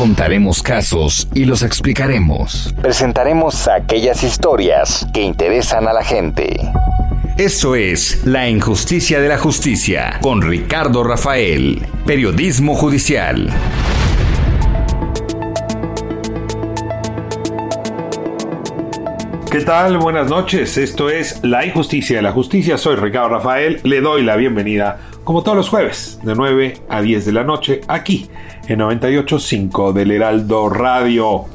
Contaremos casos y los explicaremos. Presentaremos aquellas historias que interesan a la gente. Esto es La Injusticia de la Justicia con Ricardo Rafael, Periodismo Judicial. ¿Qué tal? Buenas noches. Esto es La Injusticia de la Justicia. Soy Ricardo Rafael. Le doy la bienvenida, como todos los jueves, de 9 a 10 de la noche, aquí en 98.5 del Heraldo Radio.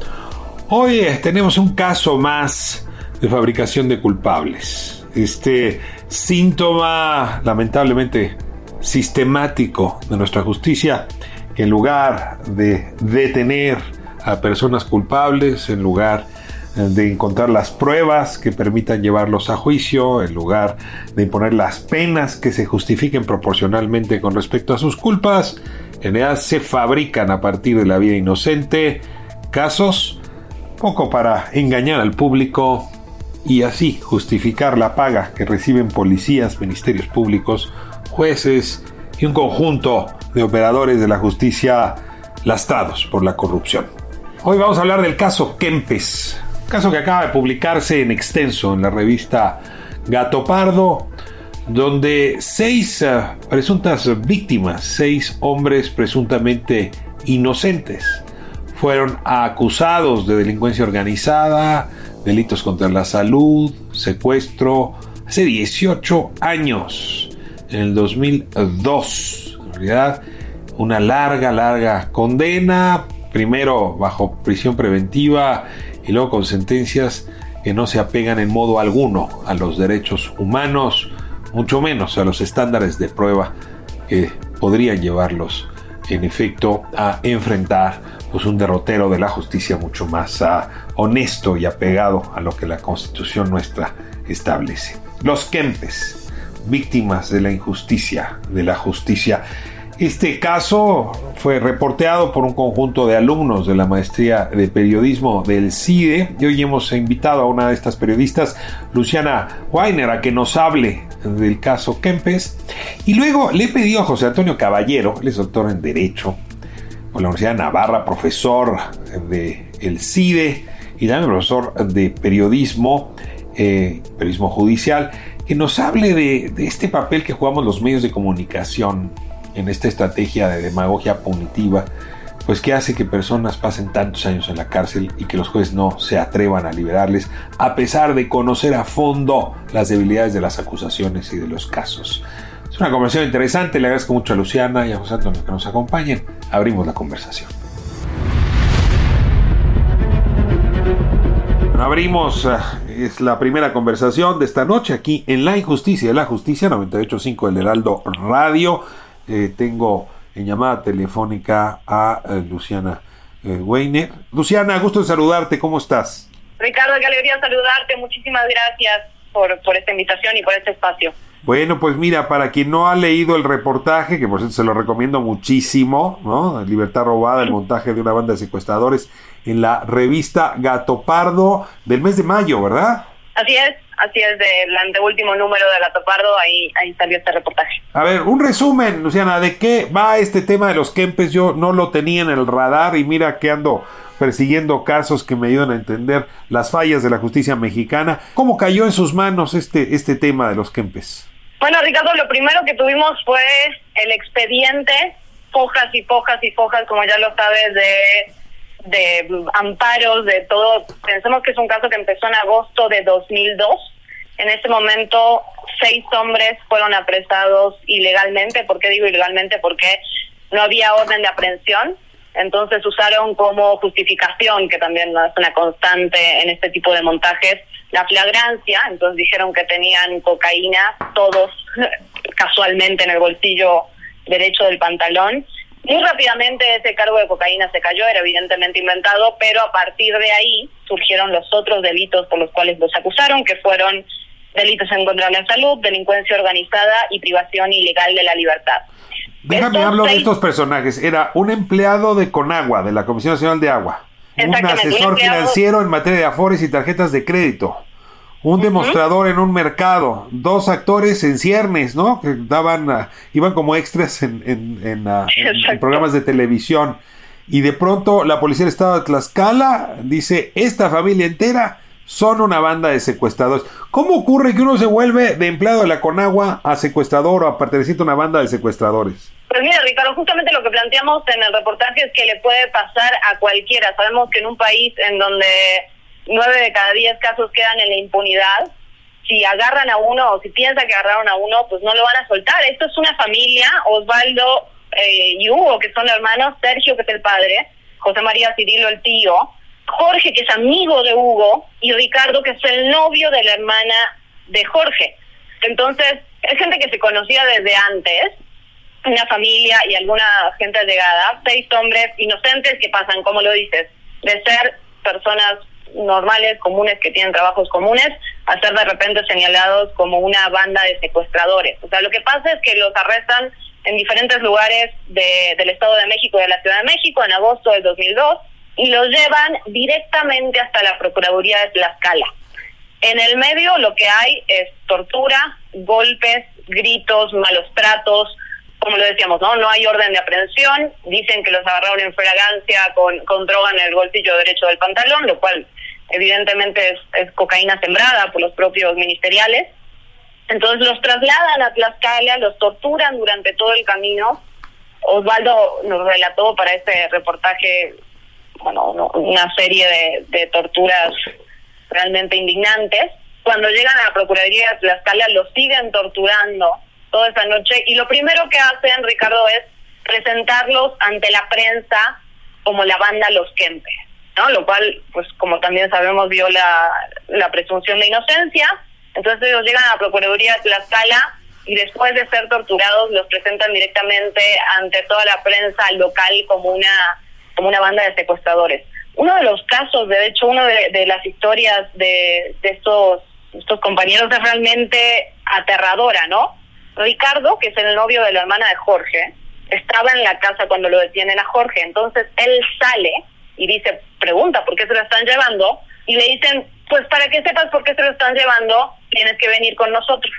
Hoy eh, tenemos un caso más de fabricación de culpables. Este síntoma, lamentablemente, sistemático de nuestra justicia, que en lugar de detener a personas culpables, en lugar de encontrar las pruebas que permitan llevarlos a juicio, en lugar de imponer las penas que se justifiquen proporcionalmente con respecto a sus culpas, en realidad se fabrican a partir de la vida inocente casos poco para engañar al público y así justificar la paga que reciben policías, ministerios públicos, jueces y un conjunto de operadores de la justicia lastrados por la corrupción. Hoy vamos a hablar del caso Kempes, caso que acaba de publicarse en extenso en la revista Gato Pardo, donde seis eh, presuntas víctimas, seis hombres presuntamente inocentes, fueron acusados de delincuencia organizada, delitos contra la salud, secuestro, hace 18 años, en el 2002. En realidad, una larga, larga condena, primero bajo prisión preventiva y luego con sentencias que no se apegan en modo alguno a los derechos humanos, mucho menos a los estándares de prueba que podrían llevarlos en efecto a enfrentar pues un derrotero de la justicia mucho más uh, honesto y apegado a lo que la constitución nuestra establece. Los Kempes, víctimas de la injusticia, de la justicia. Este caso fue reporteado por un conjunto de alumnos de la maestría de periodismo del CIDE y hoy hemos invitado a una de estas periodistas, Luciana Weiner, a que nos hable del caso Kempes. Y luego le he pedido a José Antonio Caballero, él es doctor en Derecho por la Universidad de Navarra, profesor de el CIDE y también profesor de periodismo, eh, periodismo judicial, que nos hable de este papel que jugamos los medios de comunicación en esta estrategia de demagogia punitiva, pues que hace que personas pasen tantos años en la cárcel y que los jueces no se atrevan a liberarles, a pesar de conocer a fondo las debilidades de las acusaciones y de los casos. Es una conversación interesante, le agradezco mucho a Luciana y a José Antonio que nos acompañen. Abrimos la conversación. abrimos, eh, es la primera conversación de esta noche aquí en La Injusticia de la Justicia 98.5 del Heraldo Radio. Eh, tengo en llamada telefónica a eh, Luciana eh, Weiner. Luciana, gusto de saludarte, ¿cómo estás? Ricardo, qué alegría saludarte, muchísimas gracias por, por esta invitación y por este espacio. Bueno, pues mira, para quien no ha leído el reportaje, que por cierto se lo recomiendo muchísimo, ¿no? Libertad robada, el montaje de una banda de secuestradores en la revista Gato Pardo del mes de mayo, ¿verdad? Así es, así es, del anteúltimo número de Gato Pardo, ahí, ahí salió este reportaje. A ver, un resumen, Luciana, ¿de qué va este tema de los Kempes? Yo no lo tenía en el radar y mira que ando persiguiendo casos que me ayudan a entender las fallas de la justicia mexicana. ¿Cómo cayó en sus manos este, este tema de los Kempes? Bueno, Ricardo, lo primero que tuvimos fue el expediente, fojas y fojas y fojas, como ya lo sabes, de de amparos, de todo. Pensemos que es un caso que empezó en agosto de 2002. En ese momento, seis hombres fueron apresados ilegalmente. ¿Por qué digo ilegalmente? Porque no había orden de aprehensión. Entonces usaron como justificación, que también es una constante en este tipo de montajes, la flagrancia. Entonces dijeron que tenían cocaína todos casualmente en el bolsillo derecho del pantalón. Muy rápidamente ese cargo de cocaína se cayó, era evidentemente inventado, pero a partir de ahí surgieron los otros delitos por los cuales los acusaron, que fueron delitos en contra de la salud, delincuencia organizada y privación ilegal de la libertad. Déjame hablar de estos personajes. Era un empleado de Conagua, de la Comisión Nacional de Agua. Un asesor financiero en materia de afores y tarjetas de crédito. Un demostrador en un mercado. Dos actores en ciernes, ¿no? Que daban, ah, iban como extras en, ah, en programas de televisión. Y de pronto la policía del estado de Tlaxcala dice, esta familia entera son una banda de secuestradores. ¿Cómo ocurre que uno se vuelve de empleado de la Conagua a secuestrador o a pertenecer a una banda de secuestradores? Pues mira, Ricardo, justamente lo que planteamos en el reportaje es que le puede pasar a cualquiera. Sabemos que en un país en donde nueve de cada diez casos quedan en la impunidad, si agarran a uno o si piensan que agarraron a uno, pues no lo van a soltar. Esto es una familia, Osvaldo eh, y Hugo, que son hermanos, Sergio, que es el padre, José María Cirilo, el tío, Jorge, que es amigo de Hugo, y Ricardo, que es el novio de la hermana de Jorge. Entonces, es gente que se conocía desde antes, una familia y alguna gente llegada, seis hombres inocentes que pasan, como lo dices, de ser personas normales, comunes, que tienen trabajos comunes, a ser de repente señalados como una banda de secuestradores. O sea, lo que pasa es que los arrestan en diferentes lugares de, del Estado de México de la Ciudad de México en agosto del 2002 y los llevan directamente hasta la Procuraduría de Tlaxcala. En el medio lo que hay es tortura, golpes, gritos, malos tratos, como lo decíamos, ¿no? No hay orden de aprehensión, dicen que los agarraron en fragancia con, con droga en el bolsillo derecho del pantalón, lo cual evidentemente es, cocaína sembrada por los propios ministeriales. Entonces los trasladan a Tlaxcala, los torturan durante todo el camino. Osvaldo nos relató para este reportaje bueno, una serie de, torturas realmente indignantes. Cuando llegan a la Procuraduría de Tlaxcala, los siguen torturando toda esa noche y lo primero que hacen, Ricardo, es presentarlos ante la prensa como la banda Los Kempes, ¿no? Lo cual, pues como también sabemos, viola la presunción de inocencia. Entonces ellos llegan a la Procuraduría de Tlaxcala y después de ser torturados los presentan directamente ante toda la prensa local como una como una banda de secuestradores. Uno de los casos, de hecho, una de, las historias de, de estos, estos compañeros es realmente aterradora, ¿no? Ricardo, que es el novio de la hermana de Jorge, estaba en la casa cuando lo detienen a Jorge. Entonces él sale y dice, pregunta por qué se lo están llevando. Y le dicen, pues para que sepas por qué se lo están llevando, tienes que venir con nosotros.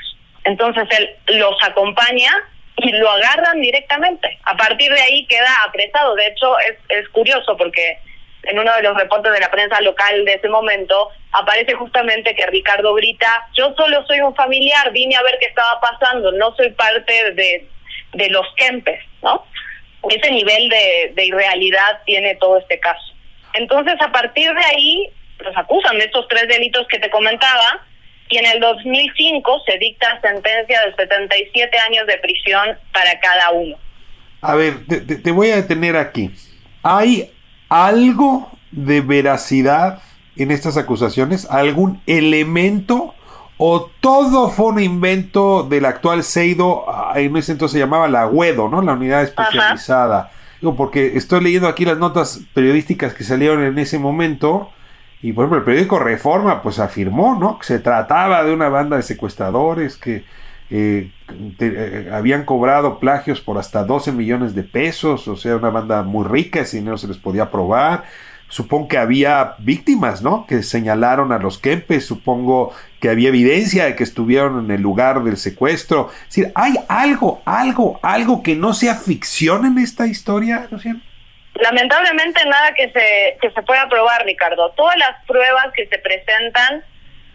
Entonces él los acompaña y lo agarran directamente. A partir de ahí queda apresado. De hecho, es, es curioso porque en uno de los reportes de la prensa local de ese momento aparece justamente que Ricardo grita, yo solo soy un familiar, vine a ver qué estaba pasando, no soy parte de, de los Kempes, ¿no? Ese nivel de, irrealidad tiene todo este caso. Entonces, a partir de ahí, los acusan de estos tres delitos que te comentaba, y en el 2005 se dicta sentencia de 77 años de prisión para cada uno. A ver, te, voy a detener aquí. ¿Hay algo de veracidad en estas acusaciones? ¿Algún elemento? ¿O todo fue un invento del actual Seido? Ah, en ese entonces se llamaba la Guedo, ¿no? La unidad especializada. Digo, porque estoy leyendo aquí las notas periodísticas que salieron en ese momento y por ejemplo, el periódico Reforma pues afirmó ¿no? que se trataba de una banda de secuestradores que eh, eh, habían cobrado plagios por hasta 12 millones de pesos, o sea, una banda muy rica, ese dinero se les podía probar. Supongo que había víctimas, ¿no? Que señalaron a los Kempes, supongo que había evidencia de que estuvieron en el lugar del secuestro. Es decir, ¿hay algo, algo, algo que no sea ficción en esta historia? Lamentablemente nada que se, que se pueda probar, Ricardo. Todas las pruebas que se presentan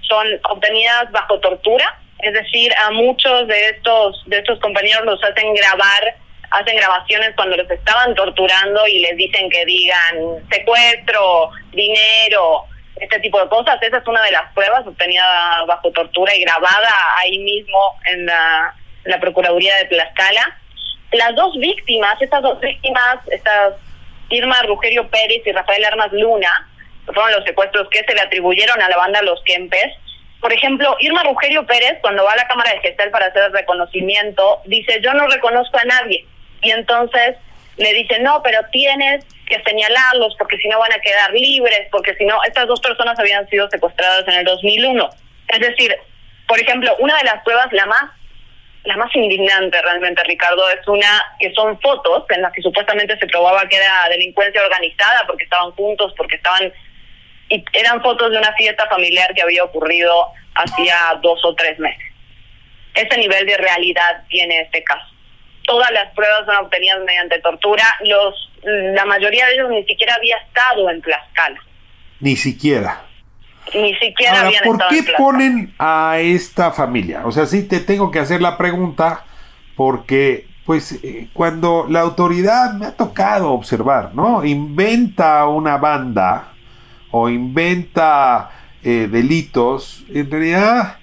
son obtenidas bajo tortura, es decir, a muchos de estos de estos compañeros los hacen grabar, hacen grabaciones cuando los estaban torturando y les dicen que digan secuestro, dinero, este tipo de cosas. Esa es una de las pruebas obtenida bajo tortura y grabada ahí mismo en la, Procuraduría de Tlaxcala. Las dos víctimas, estas dos víctimas, estas Irma Rugerio Pérez y Rafael Armas Luna, fueron los secuestros que se le atribuyeron a la banda Los Kempes. Por ejemplo, Irma Rugerio Pérez, cuando va a la Cámara de Gestal para hacer el reconocimiento, dice, yo no reconozco a nadie. Y entonces le dice, no, pero tienes que señalarlos porque si no van a quedar libres, porque si no, estas dos personas habían sido secuestradas en el 2001. Es decir, por ejemplo, una de las pruebas, la más la más indignante realmente, Ricardo, es una que son fotos en las que supuestamente se probaba que era delincuencia organizada porque estaban juntos, porque estaban... Y eran fotos de una fiesta familiar que había ocurrido hacía dos o tres meses. Ese nivel de realidad tiene este caso. Todas las pruebas son obtenidas mediante tortura. Los, la mayoría de ellos ni siquiera había estado en Tlaxcala. Ni siquiera. Ni siquiera Ahora, habían ¿por estado qué en Tlaxcala. ponen a esta familia? O sea, sí te tengo que hacer la pregunta porque, pues, eh, cuando la autoridad me ha tocado observar, ¿no? Inventa una banda o inventa eh, delitos, en realidad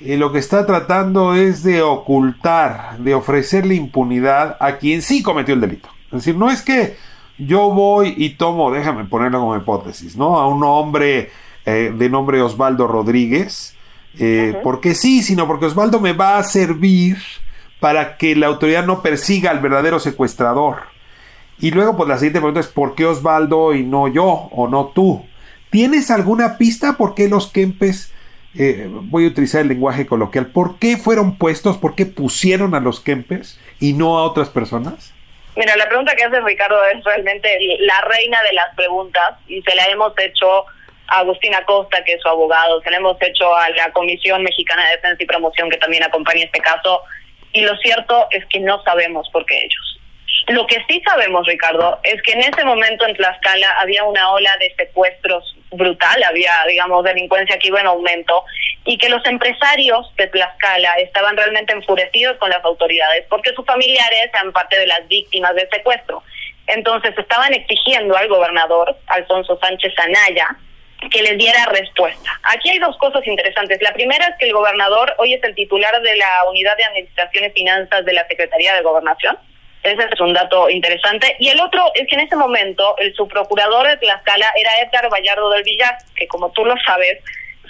eh, lo que está tratando es de ocultar, de ofrecerle impunidad a quien sí cometió el delito. Es decir, no es que yo voy y tomo, déjame ponerlo como hipótesis, ¿no? A un hombre eh, de nombre Osvaldo Rodríguez, eh, porque sí, sino porque Osvaldo me va a servir para que la autoridad no persiga al verdadero secuestrador. Y luego, pues la siguiente pregunta es, ¿por qué Osvaldo y no yo o no tú? ¿Tienes alguna pista por qué los Kempes, eh, voy a utilizar el lenguaje coloquial, por qué fueron puestos, por qué pusieron a los Kempes y no a otras personas? Mira, la pregunta que hace Ricardo es realmente la reina de las preguntas y se la hemos hecho a Agustín Acosta, que es su abogado, se la hemos hecho a la Comisión Mexicana de Defensa y Promoción, que también acompaña este caso, y lo cierto es que no sabemos por qué ellos. Lo que sí sabemos, Ricardo, es que en ese momento en Tlaxcala había una ola de secuestros brutal, había, digamos, delincuencia que iba en aumento, y que los empresarios de Tlaxcala estaban realmente enfurecidos con las autoridades porque sus familiares eran parte de las víctimas del secuestro. Entonces estaban exigiendo al gobernador, Alfonso Sánchez Anaya, que les diera respuesta. Aquí hay dos cosas interesantes. La primera es que el gobernador hoy es el titular de la Unidad de Administración y Finanzas de la Secretaría de Gobernación. Ese es un dato interesante. Y el otro es que en ese momento el subprocurador de Tlaxcala era Edgar Vallardo del Villar, que como tú lo sabes,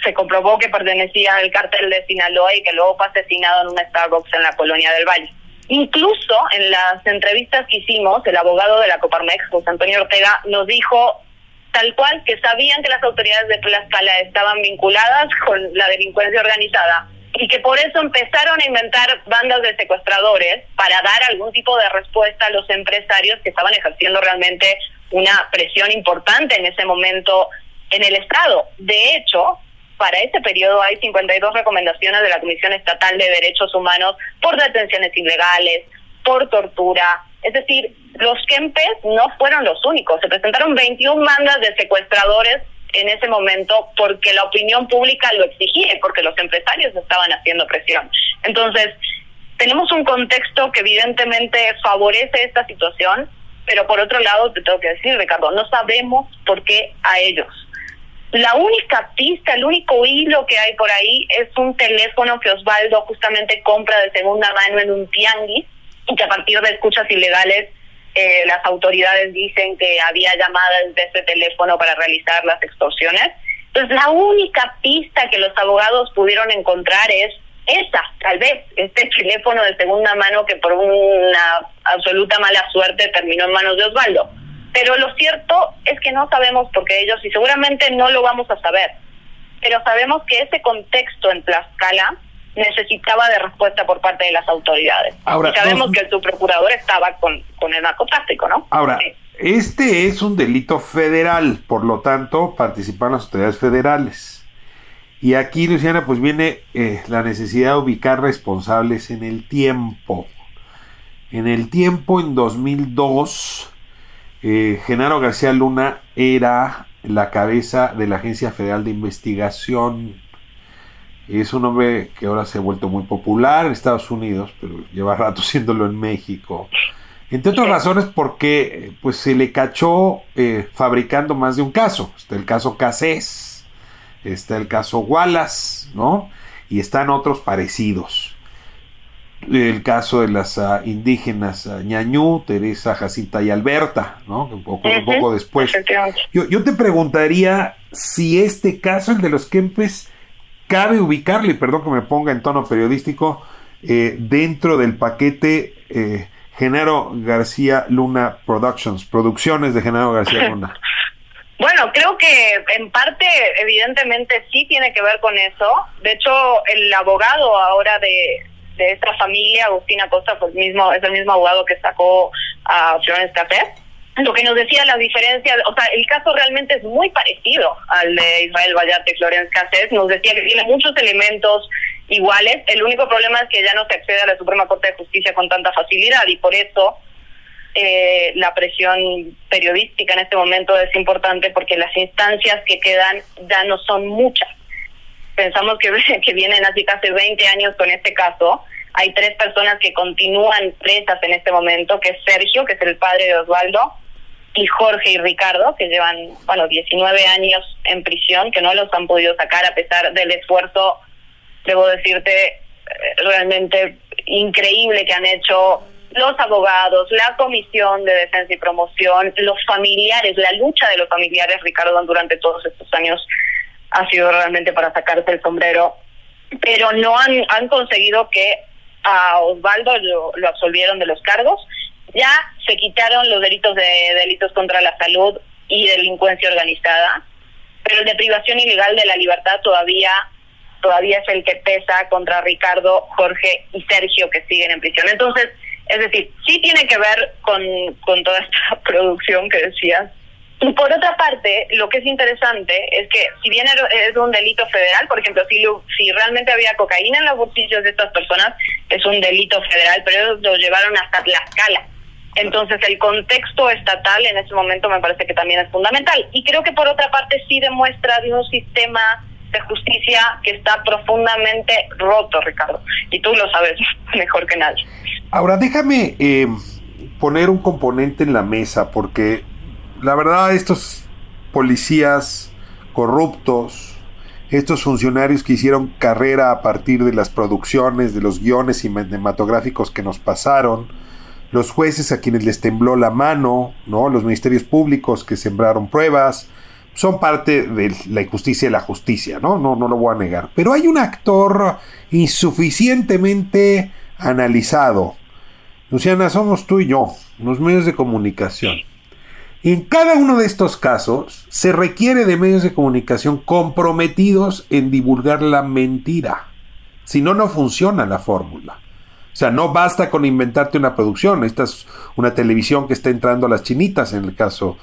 se comprobó que pertenecía al cártel de Sinaloa y que luego fue asesinado en una Starbucks en la colonia del Valle. Incluso en las entrevistas que hicimos, el abogado de la Coparmex, José Antonio Ortega, nos dijo tal cual que sabían que las autoridades de Tlaxcala estaban vinculadas con la delincuencia organizada y que por eso empezaron a inventar bandas de secuestradores para dar algún tipo de respuesta a los empresarios que estaban ejerciendo realmente una presión importante en ese momento en el Estado. De hecho, para ese periodo hay 52 recomendaciones de la Comisión Estatal de Derechos Humanos por detenciones ilegales, por tortura. Es decir, los Kempes no fueron los únicos. Se presentaron 21 bandas de secuestradores en ese momento porque la opinión pública lo exigía, porque los empresarios estaban haciendo presión. Entonces, tenemos un contexto que evidentemente favorece esta situación, pero por otro lado, te tengo que decir, Ricardo, no sabemos por qué a ellos. La única pista, el único hilo que hay por ahí es un teléfono que Osvaldo justamente compra de segunda mano en un tianguis y que a partir de escuchas ilegales eh, las autoridades dicen que había llamadas de ese teléfono para realizar las extorsiones. Entonces la única pista que los abogados pudieron encontrar es esa, tal vez, este teléfono de segunda mano que por una absoluta mala suerte terminó en manos de Osvaldo. Pero lo cierto es que no sabemos por qué ellos, y seguramente no lo vamos a saber, pero sabemos que ese contexto en Tlaxcala necesitaba de respuesta por parte de las autoridades. Ahora, y sabemos que el subprocurador estaba con, con el narcotráfico, ¿no? Ahora, Sí. este es un delito federal, por lo tanto, participan las autoridades federales. Y aquí, Luciana, pues viene eh, la necesidad de ubicar responsables en el tiempo. En el tiempo, en 2002, eh, Genaro García Luna era la cabeza de la Agencia Federal de Investigación. Es un hombre que ahora se ha vuelto muy popular en Estados Unidos, pero lleva rato siéndolo en México. Entre otras razones porque pues se le cachó eh, fabricando más de un caso. Está el caso Casés, está el caso Wallace, ¿no? Y están otros parecidos. el caso de las uh, indígenas uh, ñañú, Teresa, Jacinta y Alberta, ¿no? Un poco, uh -huh. un poco después. Yo, yo, te preguntaría si este caso, el de los Kempes, cabe ubicarle, perdón que me ponga en tono periodístico, eh, dentro del paquete eh, Genaro García Luna Productions, producciones de Genaro García Luna. Bueno, creo que en parte, evidentemente, sí tiene que ver con eso. De hecho, el abogado ahora de, de esta familia, Agustín Acosta, pues mismo, es el mismo abogado que sacó a Florence Café. Lo que nos decía la diferencia, o sea, el caso realmente es muy parecido al de Israel Vallarte y Florence Cassés. Nos decía que tiene muchos elementos iguales. El único problema es que ya no se accede a la Suprema Corte de Justicia con tanta facilidad y por eso eh, la presión periodística en este momento es importante porque las instancias que quedan ya no son muchas. Pensamos que, que vienen así casi 20 años con este caso. Hay tres personas que continúan presas en este momento, que es Sergio, que es el padre de Osvaldo, y Jorge y Ricardo, que llevan, bueno, 19 años en prisión, que no los han podido sacar a pesar del esfuerzo, debo decirte, realmente increíble que han hecho los abogados, la comisión de defensa y promoción, los familiares, la lucha de los familiares, Ricardo, durante todos estos años ha sido realmente para sacarse el sombrero, pero no han, han conseguido que a Osvaldo lo, lo absolvieron de los cargos, ya se quitaron los delitos de delitos contra la salud y delincuencia organizada, pero el de privación ilegal de la libertad todavía todavía es el que pesa contra Ricardo, Jorge y Sergio que siguen en prisión. Entonces, es decir, sí tiene que ver con, con toda esta producción que decías. Y por otra parte, lo que es interesante es que si bien es un delito federal, por ejemplo, si, si realmente había cocaína en los bolsillos de estas personas, es un delito federal, pero ellos lo llevaron hasta Tlaxcala. Entonces, el contexto estatal en ese momento me parece que también es fundamental. Y creo que por otra parte sí demuestra de un sistema de justicia que está profundamente roto, Ricardo. Y tú lo sabes mejor que nadie. Ahora, déjame eh, poner un componente en la mesa, porque la verdad estos policías corruptos, estos funcionarios que hicieron carrera a partir de las producciones, de los guiones cinematográficos que nos pasaron, los jueces a quienes les tembló la mano, ¿no? los ministerios públicos que sembraron pruebas, son parte de la injusticia y la justicia, ¿no? No, no lo voy a negar. Pero hay un actor insuficientemente analizado. Luciana, somos tú y yo, los medios de comunicación. En cada uno de estos casos se requiere de medios de comunicación comprometidos en divulgar la mentira. Si no, no funciona la fórmula. Sea, no basta con inventarte una producción. Esta es una televisión que está entrando a las chinitas en el caso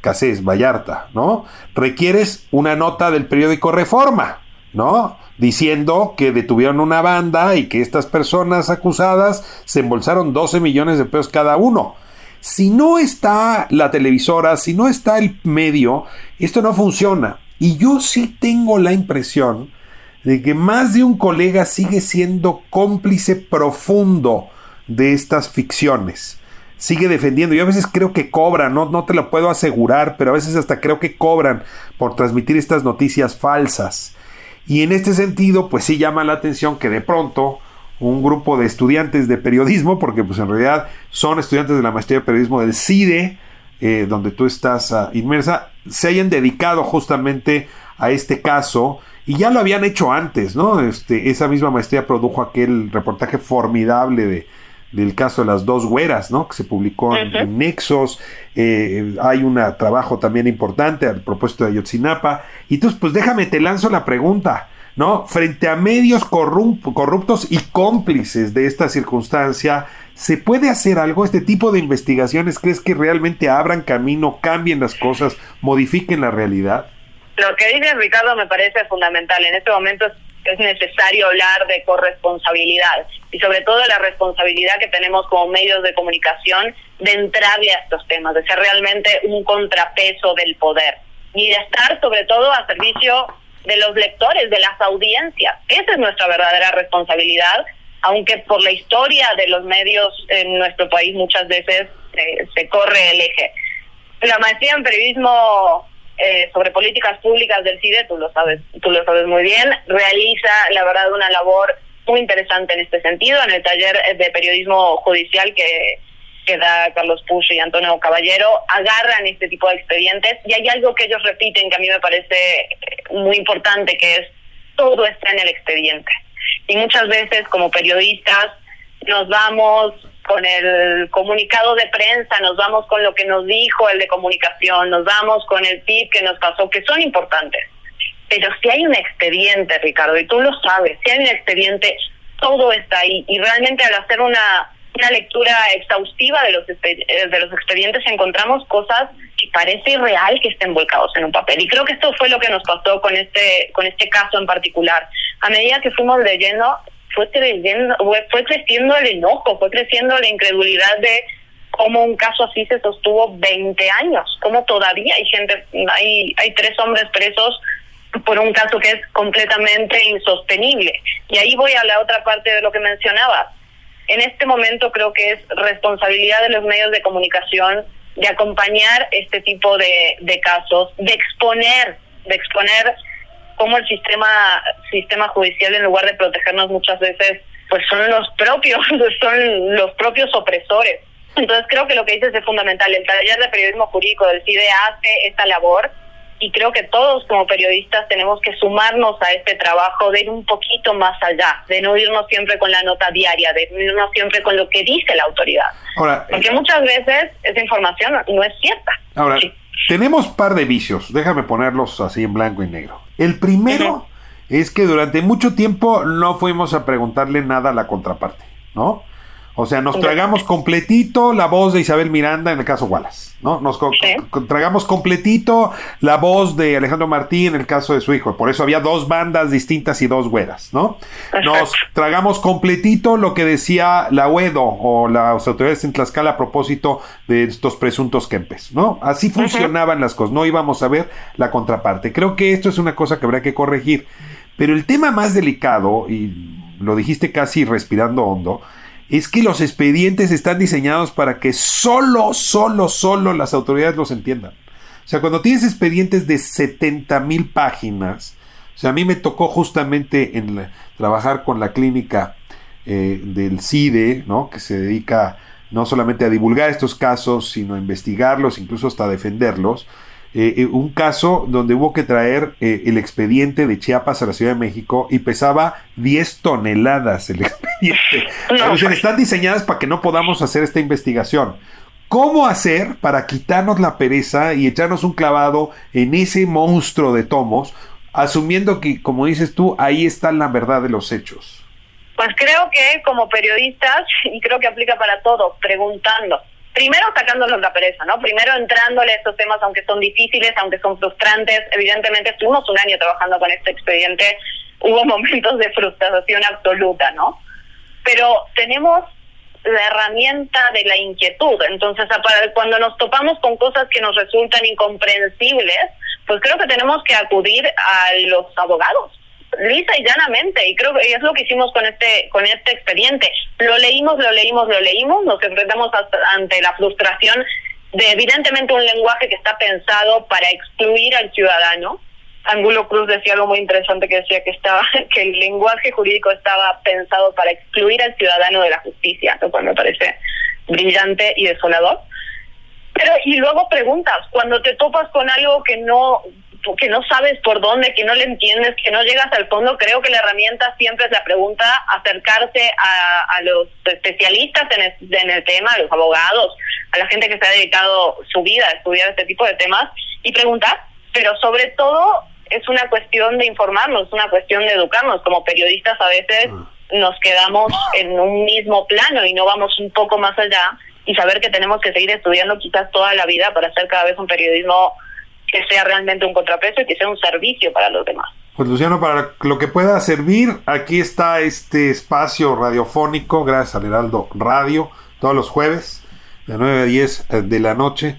Casés, Vallarta, ¿no? Requieres una nota del periódico Reforma, ¿no? Diciendo que detuvieron una banda y que estas personas acusadas se embolsaron 12 millones de pesos cada uno. Si no está la televisora, si no está el medio, esto no funciona. Y yo sí tengo la impresión de que más de un colega sigue siendo cómplice profundo de estas ficciones sigue defendiendo. Yo a veces creo que cobran, no, no te lo puedo asegurar, pero a veces hasta creo que cobran por transmitir estas noticias falsas. Y en este sentido, pues sí llama la atención que de pronto un grupo de estudiantes de periodismo, porque pues en realidad son estudiantes de la maestría de periodismo del CIDE, eh, donde tú estás uh, inmersa, se hayan dedicado justamente a este caso y ya lo habían hecho antes, ¿no? Este, esa misma maestría produjo aquel reportaje formidable de del caso de las dos güeras, ¿no? Que se publicó en, en Nexos. Eh, hay un trabajo también importante al propósito de Ayotzinapa. Y entonces, pues déjame, te lanzo la pregunta, ¿no? Frente a medios corruptos y cómplices de esta circunstancia, ¿se puede hacer algo? ¿Este tipo de investigaciones crees que realmente abran camino, cambien las cosas, modifiquen la realidad? Lo que dice Ricardo me parece fundamental. En este momento es necesario hablar de corresponsabilidad y sobre todo la responsabilidad que tenemos como medios de comunicación de entrarle a estos temas, de ser realmente un contrapeso del poder y de estar sobre todo a servicio de los lectores, de las audiencias. Esa es nuestra verdadera responsabilidad, aunque por la historia de los medios en nuestro país muchas veces eh, se corre el eje. La maestría en periodismo eh, sobre políticas públicas del CIDE, tú lo sabes, tú lo sabes muy bien, realiza la verdad una labor muy interesante en este sentido. En el taller de periodismo judicial que, que da Carlos Push y Antonio Caballero, agarran este tipo de expedientes y hay algo que ellos repiten que a mí me parece muy importante, que es todo está en el expediente. Y muchas veces como periodistas nos vamos con el comunicado de prensa, nos vamos con lo que nos dijo el de comunicación, nos vamos con el tip que nos pasó, que son importantes. Pero si hay un expediente, Ricardo, y tú lo sabes, si hay un expediente, todo está ahí. Y realmente al hacer una, una lectura exhaustiva de los, eh, de los expedientes encontramos cosas que parece irreal que estén volcados en un papel. Y creo que esto fue lo que nos pasó con este, con este caso en particular. A medida que fuimos leyendo, fue creciendo, fue creciendo el enojo, fue creciendo la incredulidad de cómo un caso así se sostuvo 20 años, cómo todavía hay gente, hay, hay tres hombres presos por un caso que es completamente insostenible. Y ahí voy a la otra parte de lo que mencionabas. En este momento creo que es responsabilidad de los medios de comunicación de acompañar este tipo de, de casos, de exponer, de exponer cómo el sistema sistema judicial en lugar de protegernos muchas veces pues son los propios son los propios opresores entonces creo que lo que dices es fundamental el taller de periodismo jurídico del CIDE hace esta labor y creo que todos como periodistas tenemos que sumarnos a este trabajo de ir un poquito más allá, de no irnos siempre con la nota diaria, de no irnos siempre con lo que dice la autoridad. Ahora, Porque muchas veces esa información no es cierta. Ahora, tenemos par de vicios, déjame ponerlos así en blanco y negro. El primero es que durante mucho tiempo no fuimos a preguntarle nada a la contraparte, ¿no? O sea, nos tragamos completito la voz de Isabel Miranda en el caso Wallace, ¿no? Nos tragamos completito la voz de Alejandro Martí en el caso de su hijo. Por eso había dos bandas distintas y dos güeras, ¿no? Nos tragamos completito lo que decía la UEDO o las autoridades en Tlaxcala a propósito de estos presuntos Kempes, ¿no? Así funcionaban las cosas, no íbamos a ver la contraparte. Creo que esto es una cosa que habrá que corregir. Pero el tema más delicado, y lo dijiste casi respirando hondo, es que los expedientes están diseñados para que solo, solo, solo las autoridades los entiendan. O sea, cuando tienes expedientes de 70 mil páginas, o sea, a mí me tocó justamente en trabajar con la clínica eh, del CIDE, ¿no? que se dedica no solamente a divulgar estos casos, sino a investigarlos, incluso hasta defenderlos. Eh, eh, un caso donde hubo que traer eh, el expediente de Chiapas a la Ciudad de México y pesaba 10 toneladas el expediente. están diseñadas para que no podamos hacer esta investigación. ¿Cómo hacer para quitarnos la pereza y echarnos un clavado en ese monstruo de tomos, asumiendo que, como dices tú, ahí está la verdad de los hechos? Pues creo que como periodistas, y creo que aplica para todo, preguntando primero sacándonos la pereza, ¿no? Primero entrándole a estos temas, aunque son difíciles, aunque son frustrantes. Evidentemente, estuvimos un año trabajando con este expediente, hubo momentos de frustración absoluta, ¿no? Pero tenemos la herramienta de la inquietud. Entonces, cuando nos topamos con cosas que nos resultan incomprensibles, pues creo que tenemos que acudir a los abogados lisa y llanamente y creo que es lo que hicimos con este con este expediente. Lo leímos lo leímos lo leímos nos enfrentamos ante la frustración de evidentemente un lenguaje que está pensado para excluir al ciudadano. Angulo Cruz decía algo muy interesante que decía que estaba que el lenguaje jurídico estaba pensado para excluir al ciudadano de la justicia lo cual me parece brillante y desolador. Pero y luego preguntas cuando te topas con algo que no que no sabes por dónde, que no le entiendes, que no llegas al fondo, creo que la herramienta siempre es la pregunta, acercarse a, los especialistas en el, en el tema, a los abogados, a la gente que se ha dedicado su vida a estudiar este tipo de temas y preguntar, pero sobre todo es una cuestión de informarnos, una cuestión de educarnos. Como periodistas a veces ah. nos quedamos en un mismo plano y no vamos un poco más allá y saber que tenemos que seguir estudiando quizás toda la vida para hacer cada vez un periodismo que sea realmente un contrapeso y que sea un servicio para los demás. Pues Luciano, para lo que pueda servir, aquí está este espacio radiofónico, gracias al Heraldo Radio, todos los jueves, de 9 a 10 eh, de la noche,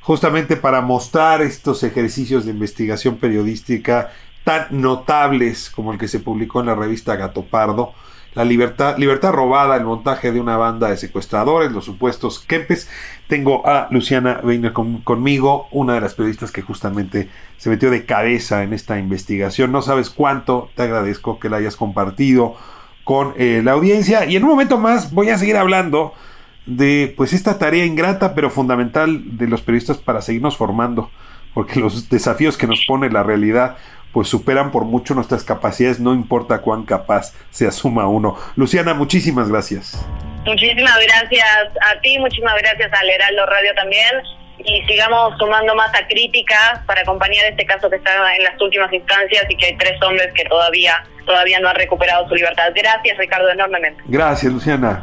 justamente para mostrar estos ejercicios de investigación periodística tan notables como el que se publicó en la revista Gato Pardo, la libertad, libertad robada, el montaje de una banda de secuestradores, los supuestos Kempes. Tengo a Luciana Weiner conmigo, una de las periodistas que justamente se metió de cabeza en esta investigación. No sabes cuánto te agradezco que la hayas compartido con eh, la audiencia. Y en un momento más voy a seguir hablando de pues esta tarea ingrata pero fundamental de los periodistas para seguirnos formando, porque los desafíos que nos pone la realidad pues superan por mucho nuestras capacidades, no importa cuán capaz se asuma uno. Luciana, muchísimas gracias. Muchísimas gracias a ti, muchísimas gracias al Heraldo Radio también y sigamos sumando más a críticas para acompañar este caso que está en las últimas instancias y que hay tres hombres que todavía todavía no han recuperado su libertad. Gracias, Ricardo, enormemente. Gracias, Luciana.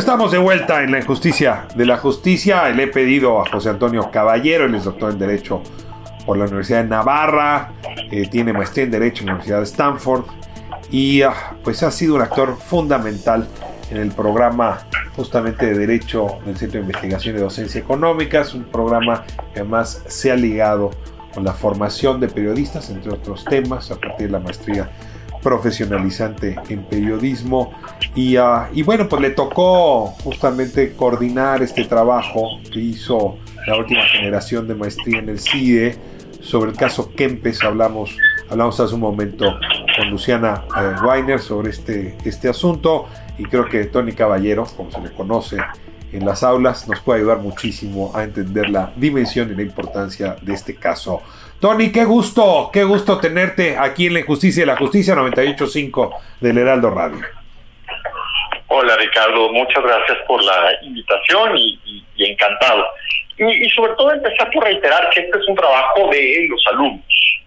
Estamos de vuelta en la injusticia de la justicia. Le he pedido a José Antonio Caballero, él es doctor en Derecho por la Universidad de Navarra, eh, tiene maestría en Derecho en la Universidad de Stanford y ah, pues ha sido un actor fundamental en el programa justamente de Derecho del Centro de Investigación y Docencia Económica. Es un programa que además se ha ligado con la formación de periodistas, entre otros temas, a partir de la maestría profesionalizante en periodismo. Y, ah, y, bueno pues le tocó justamente coordinar este trabajo que hizo la última generación de maestría en el CIDE sobre el caso Kempes hablamos hablamos hace un momento con Luciana eh, Weiner sobre este, este asunto. Y creo que Tony Caballero como se le conoce en las aulas nos puede ayudar muchísimo a entender la dimensión y la importancia de este caso. Tony, qué gusto, qué gusto tenerte aquí en La Injusticia y la Justicia 98.5 del Heraldo Radio. Hola Ricardo, muchas gracias por la invitación y, encantado. Y, sobre todo empezar por reiterar que este es un trabajo de los alumnos.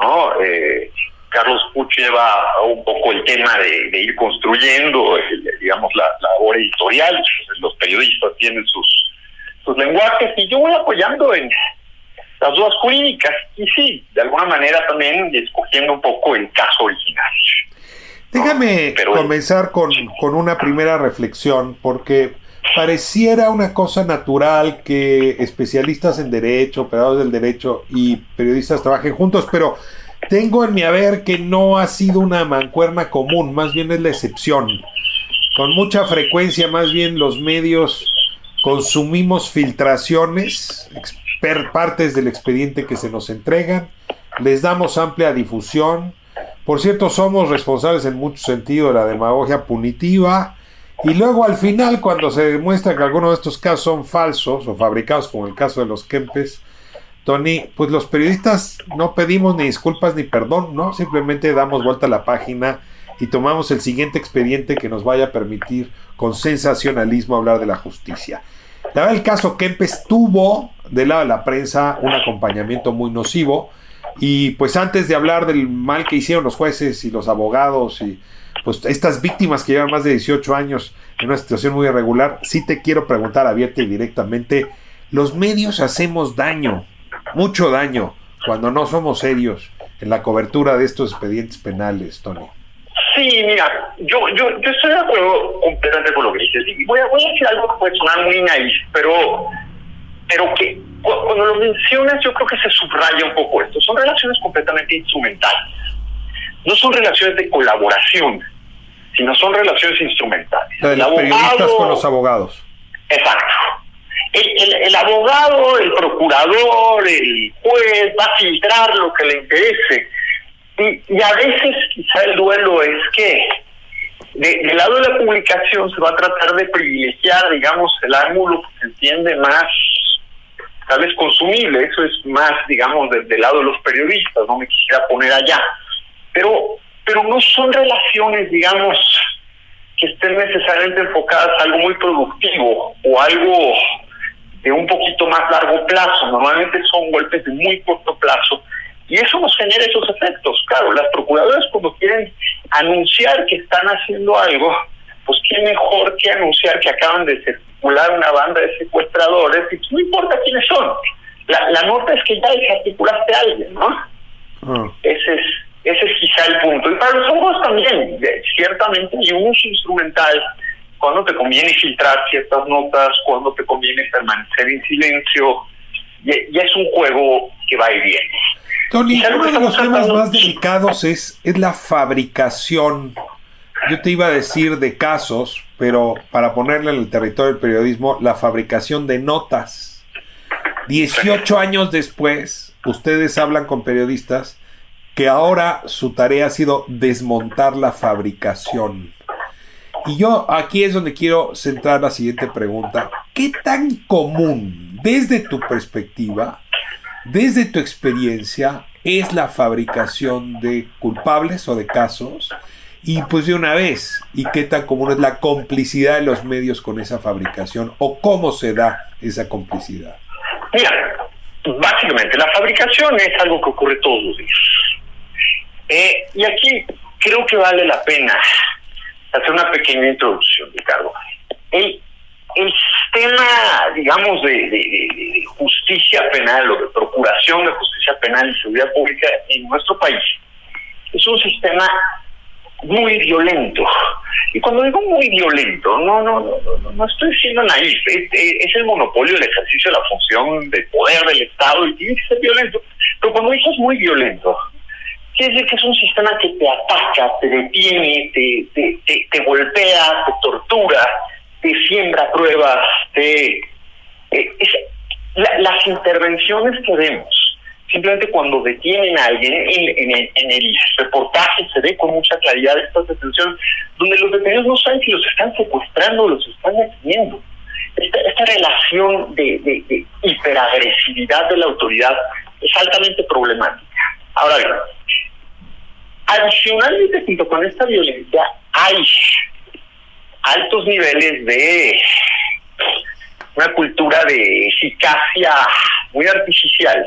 ¿no? Eh, Carlos Puch lleva un poco el tema de, ir construyendo, digamos, la, labor editorial. Los periodistas tienen sus, sus lenguajes y yo voy apoyando en las dudas jurídicas y sí, de alguna manera también escogiendo un poco el caso original. Déjame comenzar con, con una primera reflexión, porque pareciera una cosa natural que especialistas en derecho, operadores del derecho y periodistas trabajen juntos, pero tengo en mi haber que no ha sido una mancuerna común, más bien es la excepción. Con mucha frecuencia, más bien los medios consumimos filtraciones, partes del expediente que se nos entregan, les damos amplia difusión. Por cierto, somos responsables en mucho sentido de la demagogia punitiva. Y luego al final, cuando se demuestra que algunos de estos casos son falsos o fabricados, como el caso de los Kempes, Tony, pues los periodistas no pedimos ni disculpas ni perdón, ¿no? Simplemente damos vuelta a la página y tomamos el siguiente expediente que nos vaya a permitir con sensacionalismo hablar de la justicia. La verdad, el caso Kempes tuvo del lado de la prensa un acompañamiento muy nocivo y pues antes de hablar del mal que hicieron los jueces y los abogados y pues estas víctimas que llevan más de 18 años en una situación muy irregular, sí te quiero preguntar abierta y directamente, los medios hacemos daño mucho daño cuando no somos serios en la cobertura de estos expedientes penales, Tony. Sí, mira, yo, yo, yo estoy de acuerdo completamente con lo que dices. voy, a, voy a decir algo que puede sonar muy naif, pero, pero que cuando lo mencionas yo creo que se subraya un poco esto. Son relaciones completamente instrumentales. No son relaciones de colaboración, sino son relaciones instrumentales. de los periodistas con los abogados. Exacto el, abogado, el procurador, el juez va a filtrar lo que le interese. Y, a veces quizá el duelo es que del lado de la publicación se va a tratar de privilegiar, digamos, el ángulo que se entiende más, tal vez consumible, eso es más, digamos, del lado de los periodistas, no me quisiera poner allá. Pero, pero no son relaciones, digamos, que estén necesariamente enfocadas a algo muy productivo o algo de un poquito más largo plazo. Normalmente son golpes de muy corto plazo y eso nos genera esos efectos. Claro, las procuradoras cuando quieren anunciar que están haciendo algo, pues qué mejor que anunciar que acaban de circular una banda de secuestradores y no importa quiénes son. La, la nota es que ya desarticulaste a alguien, ¿no? Ah. Ese es ese es quizá el punto. Y para los abogados también, ciertamente hay un uso instrumental cuando te conviene filtrar ciertas notas, cuando te conviene permanecer en silencio, y, es un juego que va y viene. Tony, uno de los temas más delicados es, es la fabricación. Yo te iba a decir de casos, pero para ponerle en el territorio del periodismo, la fabricación de notas. 18 años después, ustedes hablan con periodistas que ahora su tarea ha sido desmontar la fabricación. Y yo aquí es donde quiero centrar la siguiente pregunta. ¿Qué tan común, desde tu perspectiva, desde tu experiencia, es la fabricación de culpables o de casos? Y pues de una vez, ¿y qué tan común es la complicidad de los medios con esa fabricación? ¿O cómo se da esa complicidad? Mira, básicamente la fabricación es algo que ocurre todos los días. Eh, y aquí creo que vale la pena hacer una pequeña introducción, Ricardo. El, el sistema, digamos, de, justicia penal o de procuración de justicia penal y seguridad pública en nuestro país es un sistema muy violento. Y cuando digo muy violento, no, no, no, no, estoy diciendo naif, es, el monopolio del ejercicio de la función de poder del Estado y tiene que ser violento. Pero cuando dices muy violento, quiere decir que es un sistema que te ataca, te detiene, te, te, te, golpea, te tortura, te siembra pruebas, te, eh, las intervenciones que vemos, simplemente cuando detienen a alguien, en, en, el reportaje se ve con mucha claridad estas detenciones, donde los detenidos no saben si los están secuestrando o los están deteniendo. Esta, esta relación de, de, de hiperagresividad de la autoridad es altamente problemática. Ahora bien, Adicionalmente, junto con esta violencia, hay altos niveles de una cultura de eficacia muy artificial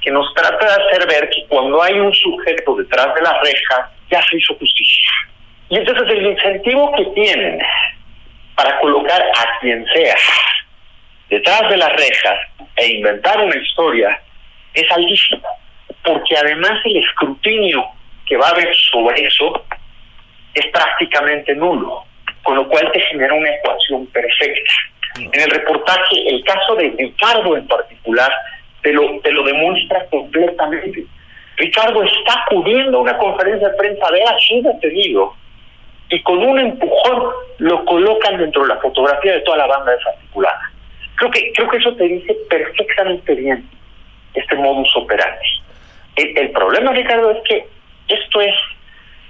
que nos trata de hacer ver que cuando hay un sujeto detrás de la reja, ya se hizo justicia. Y entonces el incentivo que tienen para colocar a quien sea detrás de las rejas e inventar una historia es altísimo, porque además el escrutinio que va a haber sobre eso es prácticamente nulo, con lo cual te genera una ecuación perfecta. En el reportaje, el caso de Ricardo en particular, te lo, te lo demuestra completamente. Ricardo está acudiendo a una conferencia de prensa de así detenido y con un empujón lo colocan dentro de la fotografía de toda la banda desarticulada. Creo que, creo que eso te dice perfectamente bien este modus operandi. El, el problema, Ricardo, es que esto es,